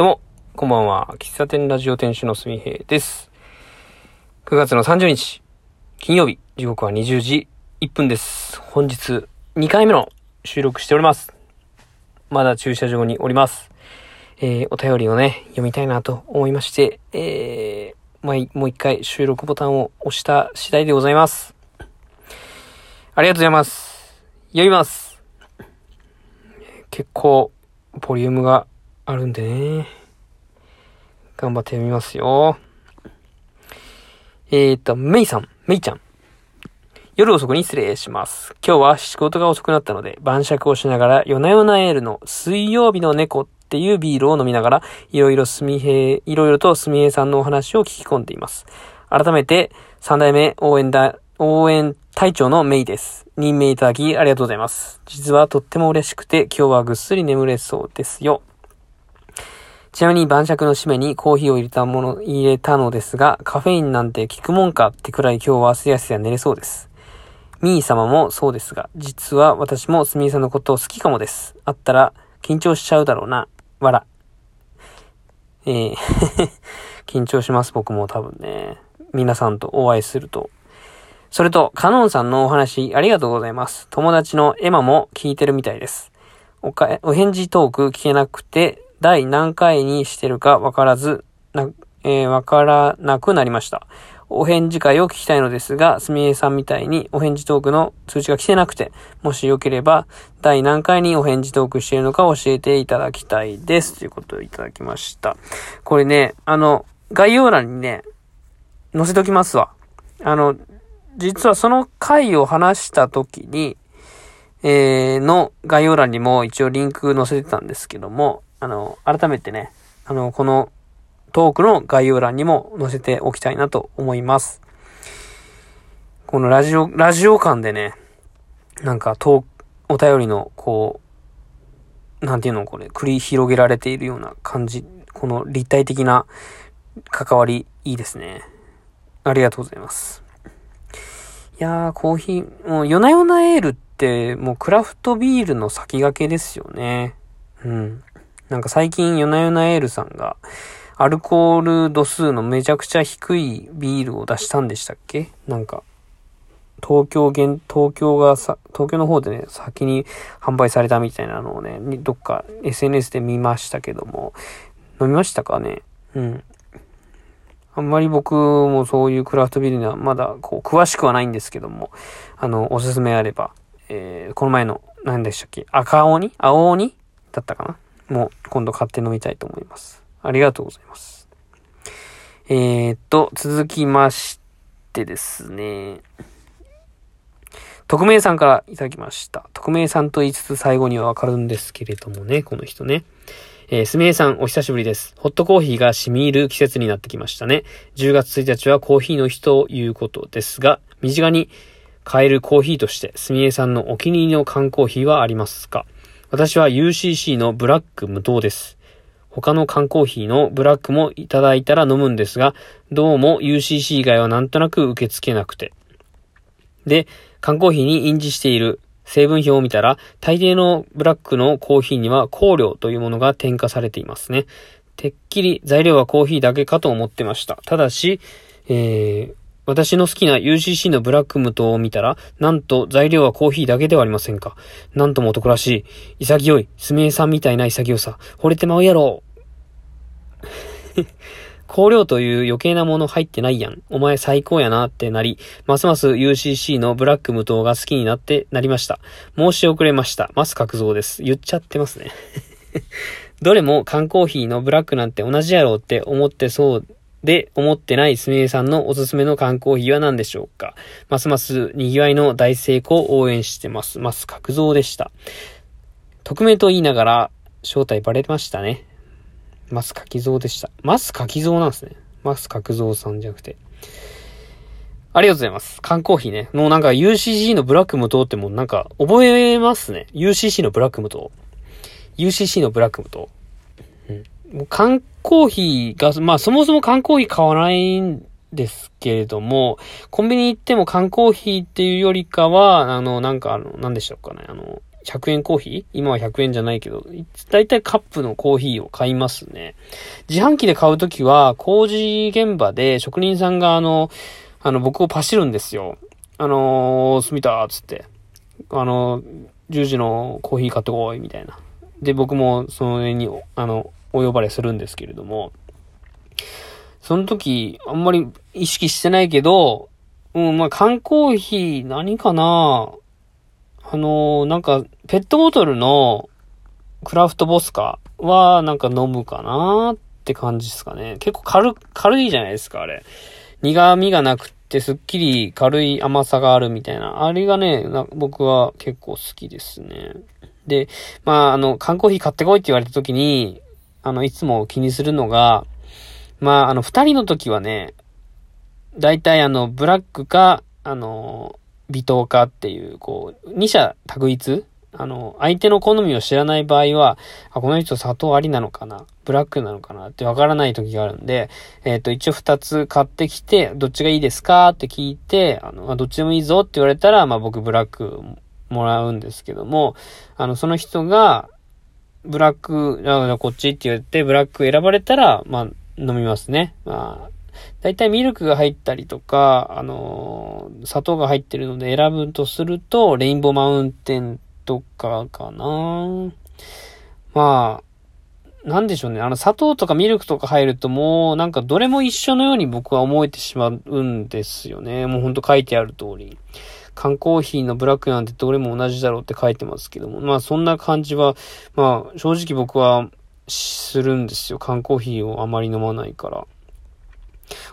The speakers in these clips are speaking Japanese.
どうも、こんばんは。喫茶店ラジオ店主のすみへいです。9月の30日、金曜日、時刻は20時1分です。本日、2回目の収録しております。まだ駐車場におります。えー、お便りをね、読みたいなと思いまして、えー、もういもう一回収録ボタンを押した次第でございます。ありがとうございます。読みます。結構、ボリュームがあるんでね。頑張ってみますよ。えーと、メイさん、メイちゃん。夜遅くに失礼します。今日は仕事が遅くなったので、晩酌をしながら、夜な夜なエールの水曜日の猫っていうビールを飲みながら、いろいろすみへい、いろいろとすみへいさんのお話を聞き込んでいます。改めて、三代目応援だ、応援隊長のメイです。任命いただきありがとうございます。実はとっても嬉しくて、今日はぐっすり眠れそうですよ。ちなみに晩酌の締めにコーヒーを入れたもの、入れたのですが、カフェインなんて効くもんかってくらい今日はすやすや寝れそうです。ミー様もそうですが、実は私もスミーさんのことを好きかもです。あったら、緊張しちゃうだろうな。わら。えー 緊張します、僕も多分ね。皆さんとお会いすると。それと、カノンさんのお話ありがとうございます。友達のエマも聞いてるみたいです。おか、お返事トーク聞けなくて、第何回にしてるかわからず、な、えーわからなくなりました。お返事会を聞きたいのですが、すみえさんみたいにお返事トークの通知が来てなくて、もしよければ、第何回にお返事トークしているのか教えていただきたいです。ということをいただきました。これね、あの、概要欄にね、載せときますわ。あの、実はその回を話した時に、えー、の概要欄にも一応リンク載せてたんですけども、あの、改めてね、あの、このトークの概要欄にも載せておきたいなと思います。このラジオ、ラジオ間でね、なんかトーお便りの、こう、なんていうのこれ、繰り広げられているような感じ、この立体的な関わり、いいですね。ありがとうございます。いやー、コーヒー、もう、夜な夜なエールって、もうクラフトビールの先駆けですよね。うん。なんか最近、夜な夜なエールさんが、アルコール度数のめちゃくちゃ低いビールを出したんでしたっけ？なんか、東京現、東京がさ、東京の方でね、先に販売されたみたいなのをね、どっか SNS で見ましたけども、飲みましたかね？うん。あんまり僕もそういうクラフトビールにはまだこう詳しくはないんですけども、あの、おすすめあれば、えー、この前の、何でしたっけ？赤鬼？青鬼？だったかな？も今度買って飲みたいと思います。ありがとうございます。えー、っと、続きましてですね、匿名さんからいただきました。匿名さんと言いつつ最後にはわかるんですけれどもね、この人ね。えー、すみえさん、お久しぶりです。ホットコーヒーが染み入る季節になってきましたね。10月1日はコーヒーの日ということですが、身近に買えるコーヒーとして、すみえさんのお気に入りの缶コーヒーはありますか？私は UCC のブラック無糖です。他の缶コーヒーのブラックもいただいたら飲むんですが、どうも UCC 以外はなんとなく受け付けなくて。で、缶コーヒーに印字している成分表を見たら、大抵のブラックのコーヒーには香料というものが添加されていますね。てっきり材料はコーヒーだけかと思ってました。ただし、えー、私の好きな UCC のブラック無糖を見たら、なんと材料はコーヒーだけではありませんか？なんとも男らしい。潔い。すみえさんみたいな潔さ。惚れてまうやろ。香料という余計なもの入ってないやん。お前最高やなってなり、ますます UCC のブラック無糖が好きになってなりました。申し遅れました。マス角蔵です。言っちゃってますね。どれも缶コーヒーのブラックなんて同じやろうって思ってそうで思ってないすみれさんのおすすめの缶コーヒーは何でしょうか？ますます賑わいの大成功を応援してます。マス角蔵でした。匿名と言いながら正体バレましたね。マスカキゾウでした。マスカキゾウなんですね。マスカクゾウさんじゃなくて。ありがとうございます。缶コーヒーね。もうなんか UCC のブラック無糖ってもうなんか覚えますね。UCC のブラック無糖。UCC のブラック無糖。缶コーヒーが、まあそもそも缶コーヒー買わないんですけれども、コンビニ行っても缶コーヒーっていうよりかは、あの、なんかあの、なんでしょうかね。あの、100円コーヒー？今は100円じゃないけど、だいたいカップのコーヒーを買いますね。自販機で買うときは、工事現場で職人さんがあの、あの、僕をパシるんですよ。あのー、すみたーつって。あの、10時のコーヒー買ってこい、みたいな。で、僕もその辺に、あの、お呼ばれするんですけれども、その時、あんまり意識してないけど、うん、まあ、缶コーヒー、何かな？あのー、なんか、ペットボトルのクラフトボスカは、なんか飲むかなって感じですかね。結構軽、軽いじゃないですか、あれ。苦味がなくて、すっきり軽い甘さがあるみたいな。あれがね、僕は結構好きですね。で、まあ、あの、缶コーヒー買ってこいって言われた時に、あの、いつも気にするのが、まあ、あの、二人の時はね、大体あの、ブラックか、あの、微糖かっていう、こう、二者択一あの、相手の好みを知らない場合は、あ、この人砂糖ありなのかなブラックなのかなってわからない時があるんで、えっ、ー、と、一応二つ買ってきて、どっちがいいですかって聞いて、あの、どっちでもいいぞって言われたら、まあ僕ブラックもらうんですけども、あの、その人が、ブラック、じゃあこっちって言って、ブラック選ばれたら、まあ、飲みますね。まあ、大体ミルクが入ったりとか、あのー、砂糖が入ってるので選ぶとすると、レインボーマウンテンとかかなまあ、なんでしょうね。あの、砂糖とかミルクとか入るともう、なんかどれも一緒のように僕は思えてしまうんですよね。もうほんと書いてある通り。缶コーヒーのブラックなんてどれも同じだろうって書いてますけども。まあそんな感じは、まあ正直僕はするんですよ。缶コーヒーをあまり飲まないから。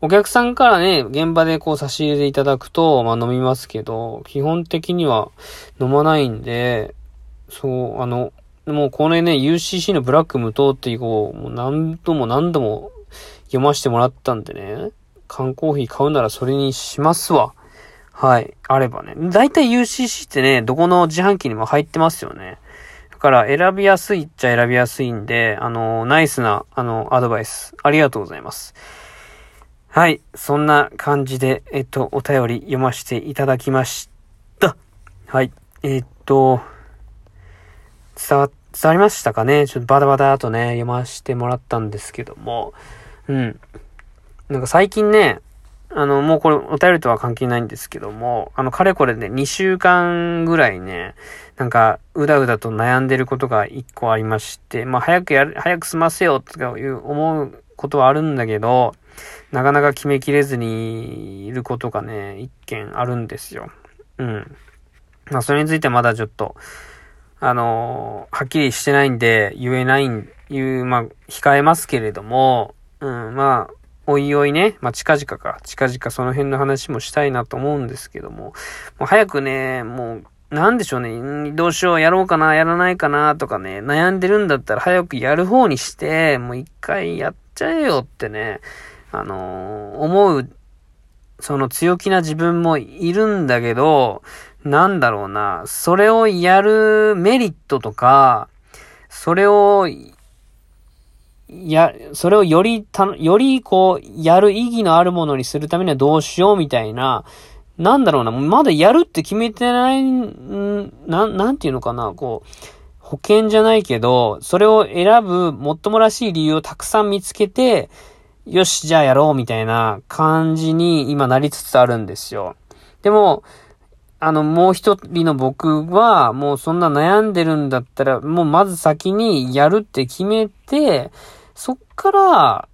お客さんからね、現場でこう差し入れていただくと、まあ飲みますけど、基本的には飲まないんで、そう、あの、もうこのね、UCC のブラック無糖っていうこう、もう何度も何度も読ませてもらったんでね、缶コーヒー買うならそれにしますわ。はい。あればね。だいたい UCC ってね、どこの自販機にも入ってますよね。だから選びやすいっちゃ選びやすいんで、あの、ナイスな、あの、アドバイス。ありがとうございます。はい。そんな感じで、えっと、お便り読ませていただきました。はい。えっと、伝わ、伝わりましたかね？ちょっとバタバタとね、読ませてもらったんですけども、うん。なんか最近ね、あの、もうこれお便りとは関係ないんですけども、あの、かれこれね、2週間ぐらいね、なんか、うだうだと悩んでることが1個ありまして、まあ、早くやる、早く済ませようとかいう思うことはあるんだけど、なかなか決めきれずにいることがね、一件あるんですよ。うん。まあ、それについてまだちょっと、あのー、はっきりしてないんで、言えないん、言う、まあ、控えますけれども、うん、まあ、おいおいね、まあ、近々か、近々その辺の話もしたいなと思うんですけども、もう早くね、もう、なんでしょうね、どうしよう、やろうかな、やらないかな、とかね、悩んでるんだったら早くやる方にして、もう一回やっちゃえよってね、あのー、思う、その強気な自分もいるんだけど、なんだろうな、それをやるメリットとか、それをや、それをよりた、よりこう、やる意義のあるものにするためにはどうしようみたいな、なんだろうな、まだやるって決めてない、んなん、なんていうのかな、こう、保険じゃないけど、それを選ぶもっともらしい理由をたくさん見つけて、よし、じゃあやろうみたいな感じに今なりつつあるんですよ。でも、あの、もう一人の僕は、もうそんな悩んでるんだったら、もうまず先にやるって決めて、そっから、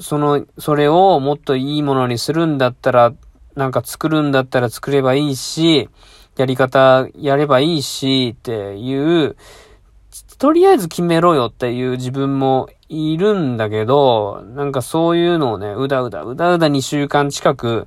その、それをもっといいものにするんだったら、なんか作るんだったら作ればいいし、やり方やればいいし、っていう、とりあえず決めろよっていう自分もいるんだけど、なんかそういうのをね、うだうだ、うだうだ2週間近く、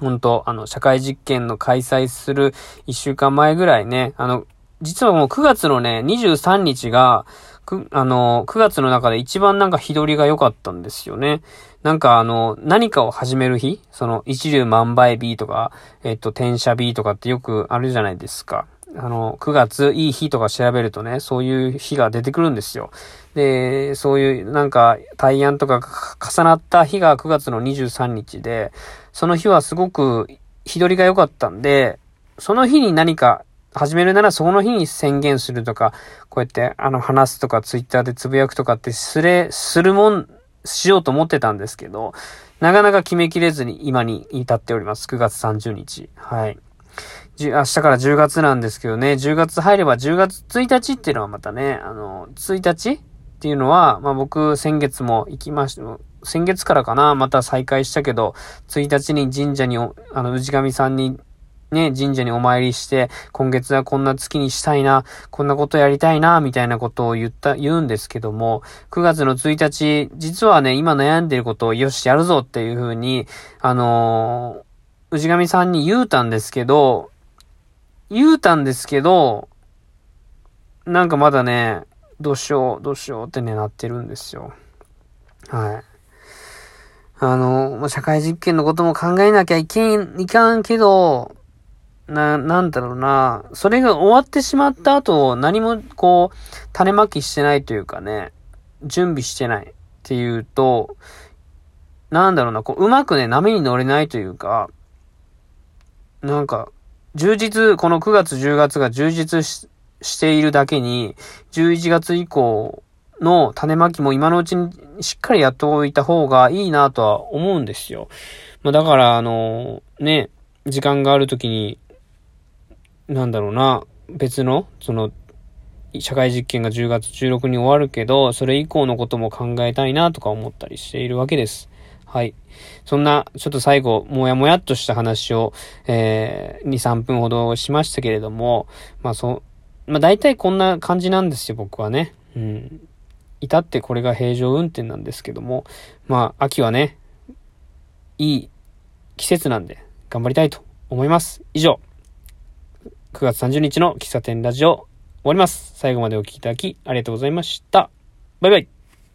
本当あの、社会実験の開催する1週間前ぐらいね、あの、実はもう9月のね、23日が、く、あの、9月の中で一番なんか日取りが良かったんですよね。なんかあの、何かを始める日？その、一流万倍日とか、えっと、転写日とかってよくあるじゃないですか。あの、9月いい日とか調べるとね、そういう日が出てくるんですよ。で、そういうなんか対案とか重なった日が9月の23日で、その日はすごく日取りが良かったんで、その日に何か始めるならその日に宣言するとか、こうやってあの話すとかツイッターでつぶやくとかってすれ、するもん、しようと思ってたんですけど、なかなか決めきれずに今に至っております。9月30日。はい。明日から10月なんですけどね、10月入れば10月1日っていうのはまたね、あの、1日っていうのは、まあ僕先月も行きました、先月からかな、また再開したけど、1日に神社に、あの、氏神さんにね、神社にお参りして、今月はこんな月にしたいな、こんなことやりたいな、みたいなことを言った、言うんですけども、9月の1日、実はね、今悩んでることをよし、やるぞっていうふうに、あのー、氏神さんに言うたんですけど、言うたんですけど、なんかまだね、どうしよう、どうしようってね、なってるんですよ。はい。あの、社会実験のことも考えなきゃいけん、いかんけど、な、なんだろうな、それが終わってしまった後、何もこう、種まきしてないというかね、準備してないっていうと、なんだろうな、こう、うまくね、波に乗れないというか、なんか、充実、この9月10月が充実しているだけに、11月以降の種まきも今のうちにしっかりやっておいた方がいいなとは思うんですよ。まあ、だから、あの、ね、時間があるときになんだろうな、別の、その、社会実験が10月16に終わるけど、それ以降のことも考えたいなとか思ったりしているわけです。はい。そんな、ちょっと最後、もやもやっとした話を、えー、2、3分ほどしましたけれども、まあそう、まあ大体こんな感じなんですよ、僕はね。うん。至ってこれが平常運転なんですけども、まあ秋はね、いい季節なんで頑張りたいと思います。以上。9月30日の喫茶店ラジオ終わります。最後までお聴きいただきありがとうございました。バイバイ。